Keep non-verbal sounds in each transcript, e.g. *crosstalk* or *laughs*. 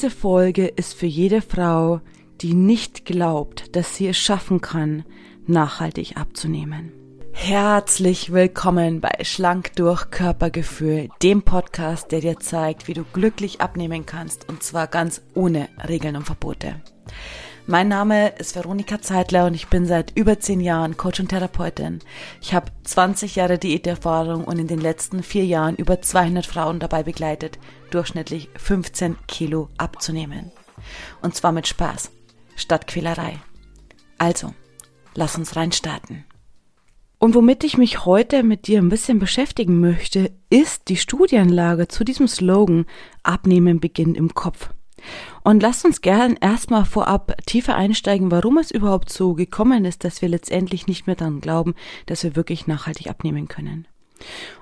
Diese Folge ist für jede Frau, die nicht glaubt, dass sie es schaffen kann, nachhaltig abzunehmen. Herzlich willkommen bei Schlank durch Körpergefühl, dem Podcast, der dir zeigt, wie du glücklich abnehmen kannst und zwar ganz ohne Regeln und Verbote. Mein Name ist Veronika Zeitler und ich bin seit über zehn Jahren Coach und Therapeutin. Ich habe 20 Jahre Diäterfahrung und in den letzten vier Jahren über 200 Frauen dabei begleitet, durchschnittlich 15 Kilo abzunehmen. Und zwar mit Spaß, statt Quälerei. Also, lass uns reinstarten. Und womit ich mich heute mit dir ein bisschen beschäftigen möchte, ist die Studienlage zu diesem Slogan Abnehmen beginnt im Kopf. Und lasst uns gern erstmal vorab tiefer einsteigen, warum es überhaupt so gekommen ist, dass wir letztendlich nicht mehr daran glauben, dass wir wirklich nachhaltig abnehmen können.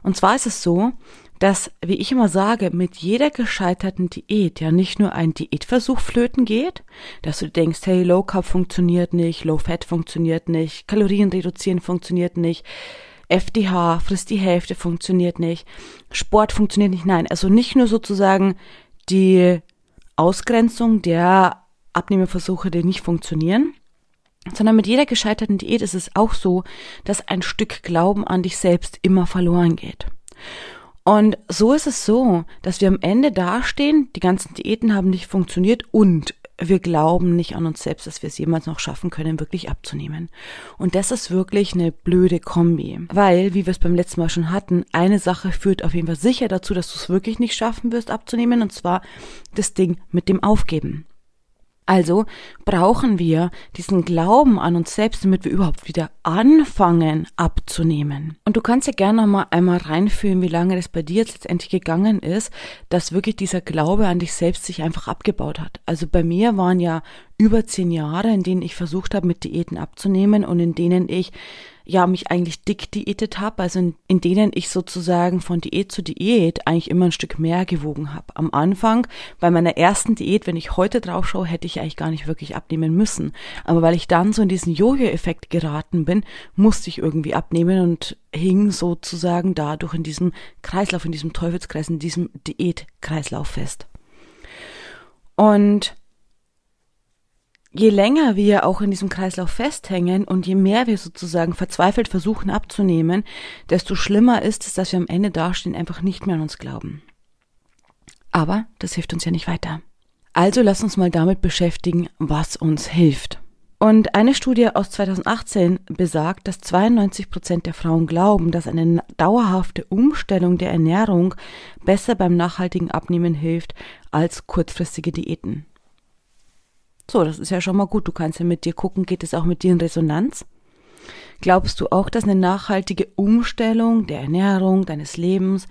Und zwar ist es so, dass, wie ich immer sage, mit jeder gescheiterten Diät ja nicht nur ein Diätversuch flöten geht, dass du denkst, hey, Low Carb funktioniert nicht, Low Fat funktioniert nicht, Kalorien reduzieren funktioniert nicht, FDH, frisst die Hälfte funktioniert nicht, Sport funktioniert nicht, nein, also nicht nur sozusagen die Ausgrenzung der Abnehmerversuche, die nicht funktionieren, sondern mit jeder gescheiterten Diät ist es auch so, dass ein Stück Glauben an dich selbst immer verloren geht. Und so ist es so, dass wir am Ende dastehen, die ganzen Diäten haben nicht funktioniert und wir glauben nicht an uns selbst, dass wir es jemals noch schaffen können, wirklich abzunehmen. Und das ist wirklich eine blöde Kombi. Weil, wie wir es beim letzten Mal schon hatten, eine Sache führt auf jeden Fall sicher dazu, dass du es wirklich nicht schaffen wirst abzunehmen, und zwar das Ding mit dem Aufgeben. Also brauchen wir diesen Glauben an uns selbst, damit wir überhaupt wieder anfangen abzunehmen. Und du kannst ja gerne noch mal einmal reinfühlen, wie lange das bei dir jetzt letztendlich gegangen ist, dass wirklich dieser Glaube an dich selbst sich einfach abgebaut hat. Also bei mir waren ja über zehn Jahre, in denen ich versucht habe, mit Diäten abzunehmen und in denen ich ja mich eigentlich dick diätet habe, also in, in, denen ich sozusagen von Diät zu Diät eigentlich immer ein Stück mehr gewogen habe. Am Anfang, bei meiner ersten Diät, wenn ich heute drauf schaue, hätte ich eigentlich gar nicht wirklich abnehmen müssen. Aber weil ich dann so in diesen Jojo-Effekt geraten bin, musste ich irgendwie abnehmen und hing sozusagen dadurch in diesem Kreislauf, in diesem Teufelskreis, in diesem Diätkreislauf fest. Und je länger wir auch in diesem Kreislauf festhängen und je mehr wir sozusagen verzweifelt versuchen abzunehmen, desto schlimmer ist es, dass wir am Ende dastehen, einfach nicht mehr an uns glauben. Aber das hilft uns ja nicht weiter. Also lass uns mal damit beschäftigen, was uns hilft. Und eine Studie aus 2018 besagt, dass 92 Prozent der Frauen glauben, dass eine dauerhafte Umstellung der Ernährung besser beim nachhaltigen Abnehmen hilft als kurzfristige Diäten. So, das ist ja schon mal gut. Du kannst ja mit dir gucken, geht es auch mit dir in Resonanz? Glaubst du auch, dass eine nachhaltige Umstellung der Ernährung, deines Lebens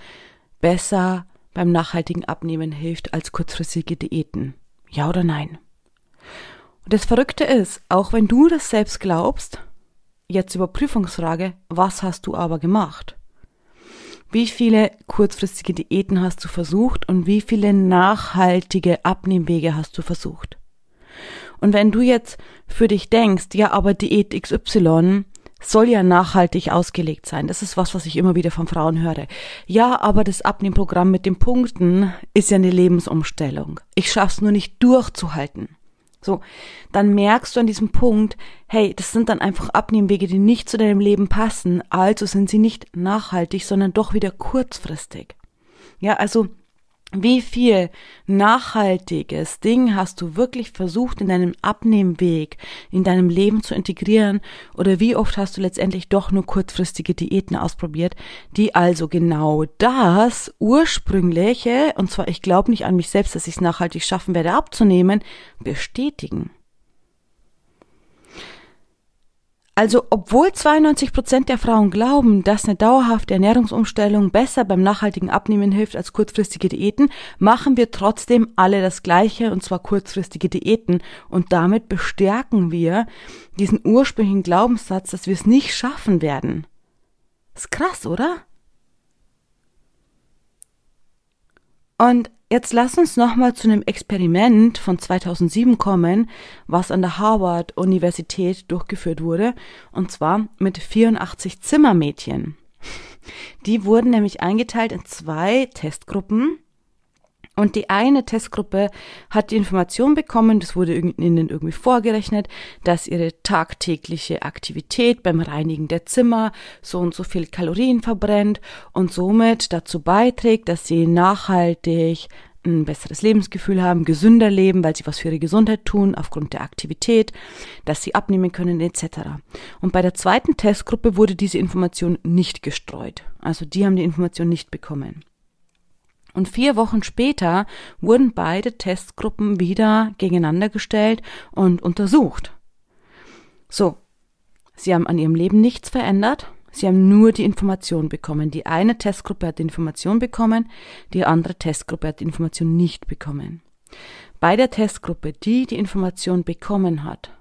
besser beim nachhaltigen Abnehmen hilft als kurzfristige Diäten? Ja oder nein? Und das Verrückte ist, auch wenn du das selbst glaubst, jetzt Überprüfungsfrage, was hast du aber gemacht? Wie viele kurzfristige Diäten hast du versucht und wie viele nachhaltige Abnehmwege hast du versucht? Und wenn du jetzt für dich denkst, ja, aber Diät XY soll ja nachhaltig ausgelegt sein. Das ist was, was ich immer wieder von Frauen höre. Ja, aber das Abnehmprogramm mit den Punkten ist ja eine Lebensumstellung. Ich schaff's nur nicht durchzuhalten. So, dann merkst du an diesem Punkt, hey, das sind dann einfach Abnehmwege, die nicht zu deinem Leben passen, also sind sie nicht nachhaltig, sondern doch wieder kurzfristig. Ja, also wie viel nachhaltiges Ding hast du wirklich versucht in deinem Abnehmweg, in deinem Leben zu integrieren oder wie oft hast du letztendlich doch nur kurzfristige Diäten ausprobiert, die also genau das ursprüngliche, und zwar ich glaube nicht an mich selbst, dass ich es nachhaltig schaffen werde abzunehmen, bestätigen. Also, obwohl 92 Prozent der Frauen glauben, dass eine dauerhafte Ernährungsumstellung besser beim nachhaltigen Abnehmen hilft als kurzfristige Diäten, machen wir trotzdem alle das Gleiche, und zwar kurzfristige Diäten. Und damit bestärken wir diesen ursprünglichen Glaubenssatz, dass wir es nicht schaffen werden. Ist krass, oder? Und Jetzt lass uns nochmal zu einem Experiment von 2007 kommen, was an der Harvard-Universität durchgeführt wurde, und zwar mit 84 Zimmermädchen. Die wurden nämlich eingeteilt in zwei Testgruppen Und die eine Testgruppe hat die Information bekommen, das wurde ihnen irgendwie vorgerechnet, dass ihre tagtägliche Aktivität beim Reinigen der Zimmer so und so viel Kalorien verbrennt und somit dazu beiträgt, dass sie nachhaltig ein besseres Lebensgefühl haben, gesünder leben, weil sie was für ihre Gesundheit tun, aufgrund der Aktivität, dass sie abnehmen können, etc. Und bei der zweiten Testgruppe wurde diese Information nicht gestreut. Also die haben die Information nicht bekommen. Und vier Wochen später wurden beide Testgruppen wieder gegeneinander gestellt und untersucht. So, sie haben an ihrem Leben nichts verändert, sie haben nur die Information bekommen. Die eine Testgruppe hat die Information bekommen, die andere Testgruppe hat die Information nicht bekommen. Bei der Testgruppe, die die Information bekommen hat,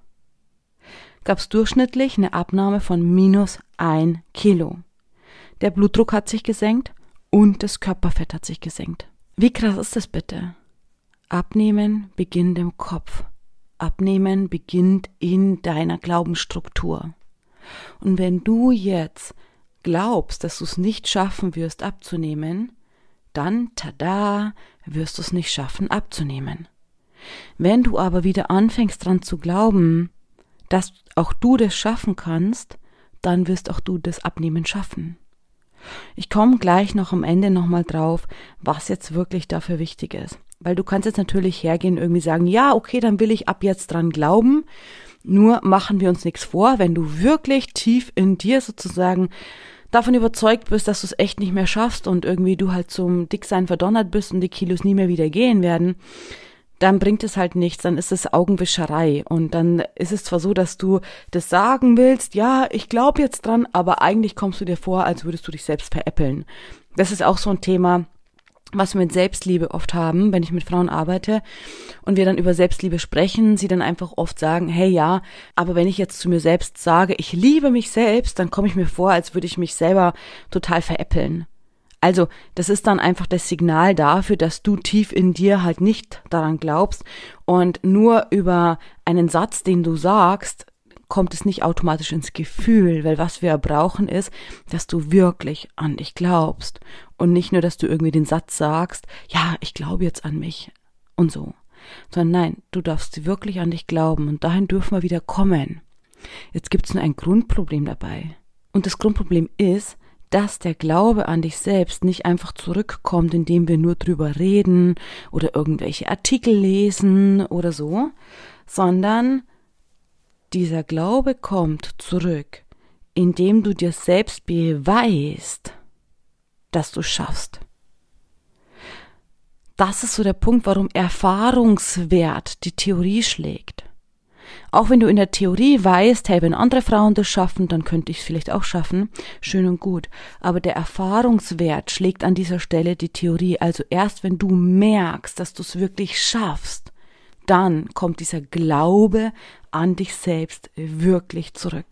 gab es durchschnittlich eine Abnahme von minus ein Kilo. Der Blutdruck hat sich gesenkt und das Körperfett hat sich gesenkt. Wie krass ist das bitte? Abnehmen beginnt im Kopf. Abnehmen beginnt in deiner Glaubensstruktur. Und wenn du jetzt glaubst, dass du es nicht schaffen wirst abzunehmen, dann, tada, wirst du es nicht schaffen abzunehmen. Wenn du aber wieder anfängst dran zu glauben, dass auch du das schaffen kannst, dann wirst auch du das Abnehmen schaffen. Ich komme gleich noch am Ende nochmal drauf, was jetzt wirklich dafür wichtig ist. Weil du kannst jetzt natürlich hergehen, irgendwie sagen, ja, okay, dann will ich ab jetzt dran glauben. Nur machen wir uns nichts vor, wenn du wirklich tief in dir sozusagen davon überzeugt bist, dass du es echt nicht mehr schaffst und irgendwie du halt zum Dicksein verdonnert bist und die Kilos nie mehr wieder gehen werden, dann bringt es halt nichts, dann ist es Augenwischerei. Und dann ist es zwar so, dass du das sagen willst, ja, ich glaube jetzt dran, aber eigentlich kommst du dir vor, als würdest du dich selbst veräppeln. Das ist auch so ein Thema, was wir mit Selbstliebe oft haben, wenn ich mit Frauen arbeite und wir dann über Selbstliebe sprechen, sie dann einfach oft sagen, hey ja, aber wenn ich jetzt zu mir selbst sage, ich liebe mich selbst, dann komme ich mir vor, als würde ich mich selber total veräppeln. Also, das ist dann einfach das Signal dafür, dass du tief in dir halt nicht daran glaubst und nur über einen Satz, den du sagst, kommt es nicht automatisch ins Gefühl, weil was wir brauchen ist, dass du wirklich an dich glaubst und nicht nur, dass du irgendwie den Satz sagst, ja, ich glaube jetzt an mich und so, sondern nein, du darfst wirklich an dich glauben und dahin dürfen wir wieder kommen. Jetzt gibt es nur ein Grundproblem dabei. Und das Grundproblem ist, dass der Glaube an dich selbst nicht einfach zurückkommt, indem wir nur drüber reden oder irgendwelche Artikel lesen oder so, sondern dieser Glaube kommt zurück, indem du dir selbst beweist, dass du schaffst. Das ist so der Punkt, warum Erfahrungswert die Theorie schlägt. Auch wenn du in der Theorie weißt, hey, wenn andere Frauen das schaffen, dann könnte ich es vielleicht auch schaffen, schön und gut. Aber der Erfahrungswert schlägt an dieser Stelle die Theorie. Also erst wenn du merkst, dass du es wirklich schaffst, dann kommt dieser Glaube an dich selbst wirklich zurück.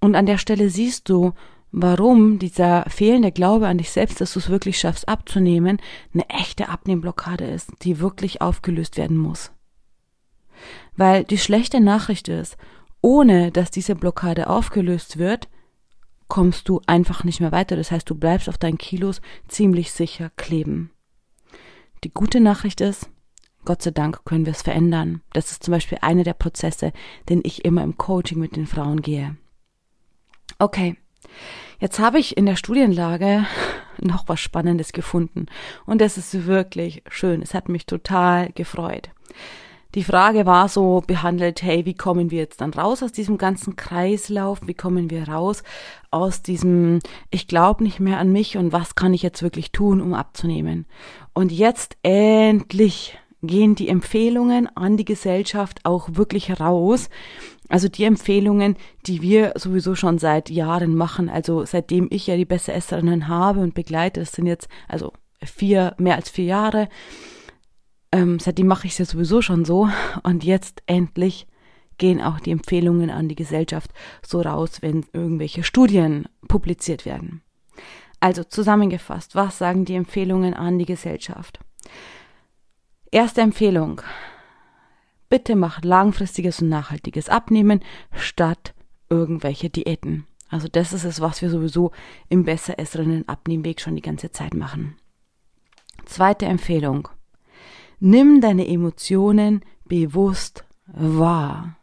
Und an der Stelle siehst du, warum dieser fehlende Glaube an dich selbst, dass du es wirklich schaffst abzunehmen, eine echte Abnehmblockade ist, die wirklich aufgelöst werden muss. Weil die schlechte Nachricht ist, ohne dass diese Blockade aufgelöst wird, kommst du einfach nicht mehr weiter. Das heißt, du bleibst auf deinen Kilos ziemlich sicher kleben. Die gute Nachricht ist, Gott sei Dank können wir es verändern. Das ist zum Beispiel einer der Prozesse, den ich immer im Coaching mit den Frauen gehe. Okay, jetzt habe ich in der Studienlage *laughs* noch was Spannendes gefunden und es ist wirklich schön. Es hat mich total gefreut die Frage war so behandelt, hey, wie kommen wir jetzt dann raus aus diesem ganzen Kreislauf? Wie kommen wir raus aus diesem, ich glaube nicht mehr an mich und was kann ich jetzt wirklich tun, um abzunehmen? Und jetzt endlich gehen die Empfehlungen an die Gesellschaft auch wirklich raus. Also die Empfehlungen, die wir sowieso schon seit Jahren machen, also seitdem ich ja die Besseresserinnen habe und begleite, das sind jetzt also vier, mehr als vier Jahre, ähm, seitdem mache ich es ja sowieso schon so. Und jetzt endlich gehen auch die Empfehlungen an die Gesellschaft so raus, wenn irgendwelche Studien publiziert werden. Also zusammengefasst, was sagen die Empfehlungen an die Gesellschaft? Erste Empfehlung. Bitte mach langfristiges und nachhaltiges Abnehmen statt irgendwelche Diäten. Also das ist es, was wir sowieso im Besseresserinnen Abnehmweg schon die ganze Zeit machen. Zweite Empfehlung. Nimm deine Emotionen bewusst wahr.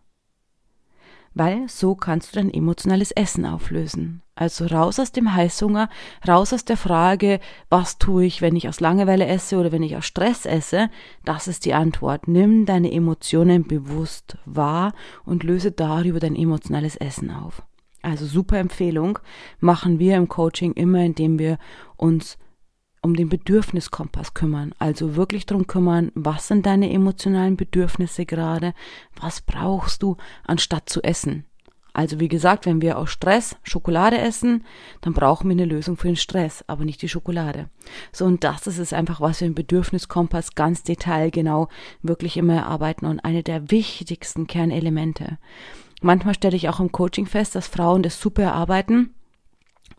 Weil so kannst du dein emotionales Essen auflösen. Also raus aus dem Heißhunger, raus aus der Frage, was tue ich, wenn ich aus Langeweile esse oder wenn ich aus Stress esse. Das ist die Antwort. Nimm deine Emotionen bewusst wahr und löse darüber dein emotionales Essen auf. Also super Empfehlung machen wir im Coaching immer, indem wir uns um den Bedürfniskompass kümmern. Also wirklich darum kümmern, was sind deine emotionalen Bedürfnisse gerade, was brauchst du, anstatt zu essen. Also wie gesagt, wenn wir aus Stress Schokolade essen, dann brauchen wir eine Lösung für den Stress, aber nicht die Schokolade. So und das ist es einfach, was wir im Bedürfniskompass ganz detailgenau wirklich immer erarbeiten und eine der wichtigsten Kernelemente. Manchmal stelle ich auch im Coaching fest, dass Frauen das super erarbeiten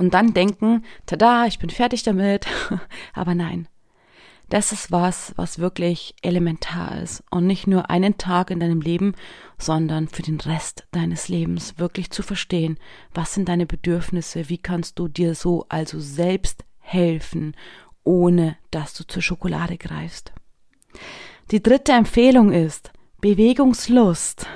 und dann denken, tada, ich bin fertig damit. *laughs* Aber nein, das ist was, was wirklich elementar ist und nicht nur einen Tag in deinem Leben, sondern für den Rest deines Lebens wirklich zu verstehen, was sind deine Bedürfnisse, wie kannst du dir so also selbst helfen, ohne dass du zur Schokolade greifst. Die dritte Empfehlung ist Bewegungslust.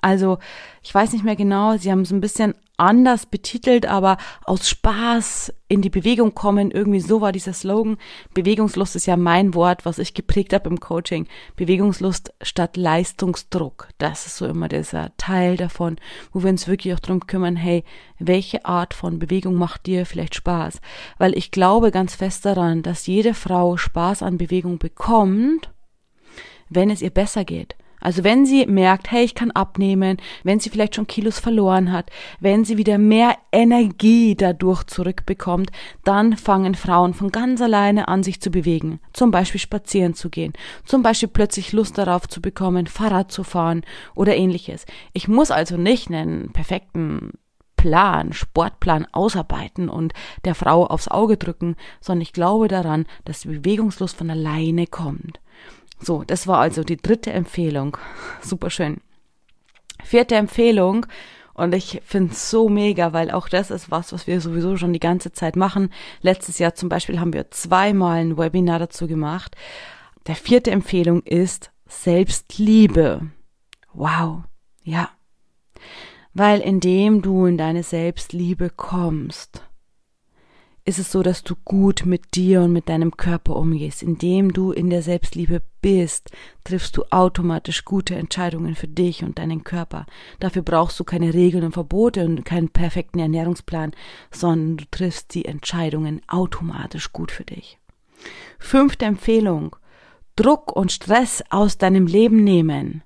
Also, ich weiß nicht mehr genau, sie haben es ein bisschen anders betitelt, aber aus Spaß in die Bewegung kommen, irgendwie so war dieser Slogan. Bewegungslust ist ja mein Wort, was ich geprägt habe im Coaching. Bewegungslust statt Leistungsdruck. Das ist so immer dieser Teil davon, wo wir uns wirklich auch darum kümmern, hey, welche Art von Bewegung macht dir vielleicht Spaß? Weil ich glaube ganz fest daran, dass jede Frau Spaß an Bewegung bekommt, wenn es ihr besser geht. Also wenn sie merkt, hey, ich kann abnehmen, wenn sie vielleicht schon Kilos verloren hat, wenn sie wieder mehr Energie dadurch zurückbekommt, dann fangen Frauen von ganz alleine an, sich zu bewegen. Zum Beispiel spazieren zu gehen. Zum Beispiel plötzlich Lust darauf zu bekommen, Fahrrad zu fahren oder ähnliches. Ich muss also nicht einen perfekten Plan, Sportplan ausarbeiten und der Frau aufs Auge drücken, sondern ich glaube daran, dass die Bewegungslust von alleine kommt. So, das war also die dritte Empfehlung. Super schön. Vierte Empfehlung. Und ich finde es so mega, weil auch das ist was, was wir sowieso schon die ganze Zeit machen. Letztes Jahr zum Beispiel haben wir zweimal ein Webinar dazu gemacht. Der vierte Empfehlung ist Selbstliebe. Wow. Ja. Weil indem du in deine Selbstliebe kommst, ist es so, dass du gut mit dir und mit deinem Körper umgehst. Indem du in der Selbstliebe bist, triffst du automatisch gute Entscheidungen für dich und deinen Körper. Dafür brauchst du keine Regeln und Verbote und keinen perfekten Ernährungsplan, sondern du triffst die Entscheidungen automatisch gut für dich. Fünfte Empfehlung. Druck und Stress aus deinem Leben nehmen.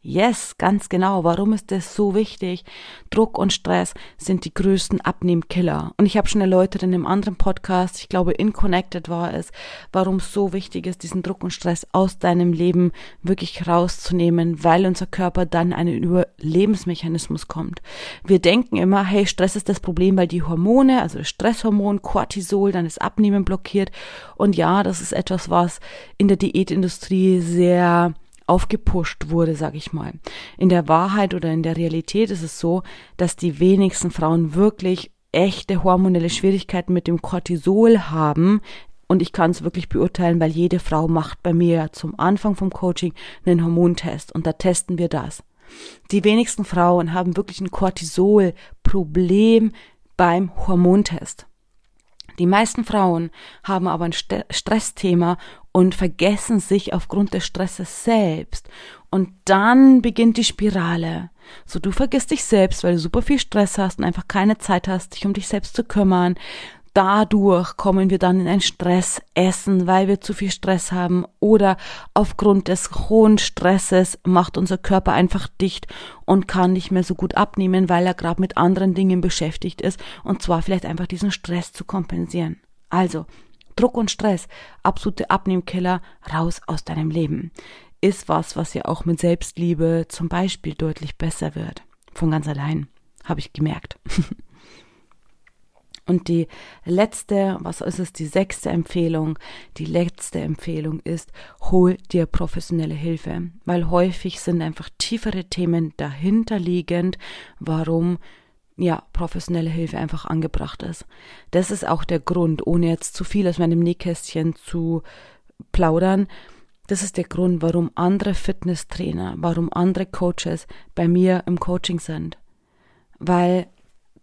Yes, ganz genau. Warum ist das so wichtig? Druck und Stress sind die größten Abnehmkiller. Und ich habe schon erläutert in einem anderen Podcast, ich glaube, in Connected war es, warum es so wichtig ist, diesen Druck und Stress aus deinem Leben wirklich rauszunehmen, weil unser Körper dann einen Überlebensmechanismus kommt. Wir denken immer, hey, Stress ist das Problem, weil die Hormone, also Stresshormon, Cortisol, dann das Abnehmen blockiert. Und ja, das ist etwas, was in der Diätindustrie sehr aufgepusht wurde, sag ich mal. In der Wahrheit oder in der Realität ist es so, dass die wenigsten Frauen wirklich echte hormonelle Schwierigkeiten mit dem Cortisol haben. Und ich kann es wirklich beurteilen, weil jede Frau macht bei mir zum Anfang vom Coaching einen Hormontest und da testen wir das. Die wenigsten Frauen haben wirklich ein Cortisol-Problem beim Hormontest. Die meisten Frauen haben aber ein Stressthema und vergessen sich aufgrund des Stresses selbst. Und dann beginnt die Spirale. So, du vergisst dich selbst, weil du super viel Stress hast und einfach keine Zeit hast, dich um dich selbst zu kümmern dadurch kommen wir dann in ein Stressessen, weil wir zu viel Stress haben oder aufgrund des hohen Stresses macht unser Körper einfach dicht und kann nicht mehr so gut abnehmen, weil er gerade mit anderen Dingen beschäftigt ist und zwar vielleicht einfach diesen Stress zu kompensieren. Also, Druck und Stress, absolute Abnehmkiller, raus aus deinem Leben. Ist was, was ja auch mit Selbstliebe zum Beispiel deutlich besser wird. Von ganz allein. Habe ich gemerkt. *laughs* Und die letzte, was ist es, die sechste Empfehlung, die letzte Empfehlung ist, hol dir professionelle Hilfe, weil häufig sind einfach tiefere Themen dahinterliegend, warum ja, professionelle Hilfe einfach angebracht ist. Das ist auch der Grund, ohne jetzt zu viel aus meinem Nähkästchen zu plaudern. Das ist der Grund, warum andere Fitnesstrainer, warum andere Coaches bei mir im Coaching sind. Weil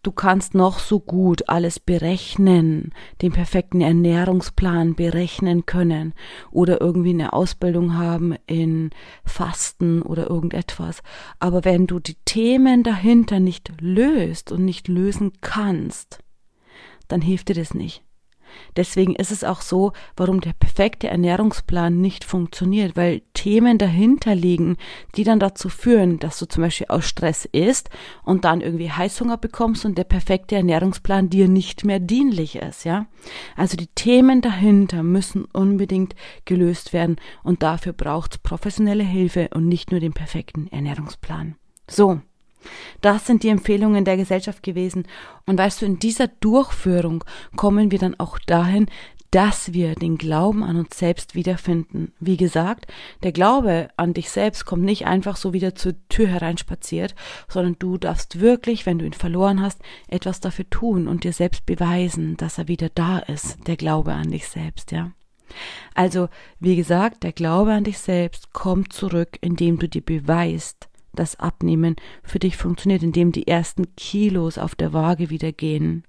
du kannst noch so gut alles berechnen, den perfekten Ernährungsplan berechnen können oder irgendwie eine Ausbildung haben in Fasten oder irgendetwas. Aber wenn du die Themen dahinter nicht löst und nicht lösen kannst, dann hilft dir das nicht. Deswegen ist es auch so, warum der perfekte Ernährungsplan nicht funktioniert, weil Themen dahinter liegen, die dann dazu führen, dass du zum Beispiel aus Stress isst und dann irgendwie Heißhunger bekommst und der perfekte Ernährungsplan dir nicht mehr dienlich ist, ja. Also die Themen dahinter müssen unbedingt gelöst werden und dafür braucht es professionelle Hilfe und nicht nur den perfekten Ernährungsplan. So. Das sind die Empfehlungen der Gesellschaft gewesen. Und weißt du, in dieser Durchführung kommen wir dann auch dahin, dass wir den Glauben an uns selbst wiederfinden. Wie gesagt, der Glaube an dich selbst kommt nicht einfach so wieder zur Tür hereinspaziert, sondern du darfst wirklich, wenn du ihn verloren hast, etwas dafür tun und dir selbst beweisen, dass er wieder da ist, der Glaube an dich selbst, ja. Also, wie gesagt, der Glaube an dich selbst kommt zurück, indem du dir beweist, das Abnehmen für dich funktioniert, indem die ersten Kilos auf der Waage wieder gehen.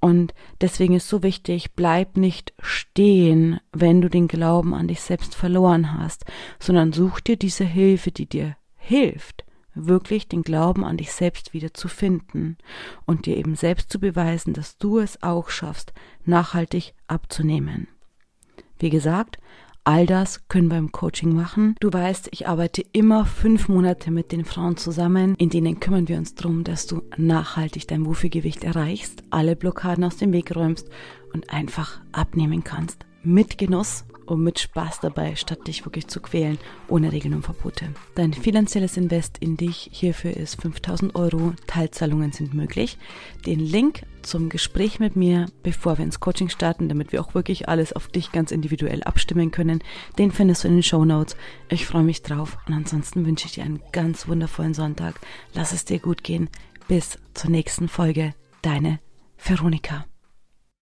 Und deswegen ist so wichtig, bleib nicht stehen, wenn du den Glauben an dich selbst verloren hast, sondern such dir diese Hilfe, die dir hilft, wirklich den Glauben an dich selbst wieder zu finden und dir eben selbst zu beweisen, dass du es auch schaffst, nachhaltig abzunehmen. Wie gesagt, All das können wir im Coaching machen. Du weißt, ich arbeite immer fünf Monate mit den Frauen zusammen. In denen kümmern wir uns darum, dass du nachhaltig dein Wohlfühlgewicht erreichst, alle Blockaden aus dem Weg räumst und einfach abnehmen kannst. Mit Genuss und mit Spaß dabei, statt dich wirklich zu quälen, ohne Regeln und Verbote. Dein finanzielles Invest in dich hierfür ist 5000 Euro. Teilzahlungen sind möglich. Den Link zum Gespräch mit mir, bevor wir ins Coaching starten, damit wir auch wirklich alles auf dich ganz individuell abstimmen können, den findest du in den Show Notes. Ich freue mich drauf und ansonsten wünsche ich dir einen ganz wundervollen Sonntag. Lass es dir gut gehen. Bis zur nächsten Folge. Deine Veronika.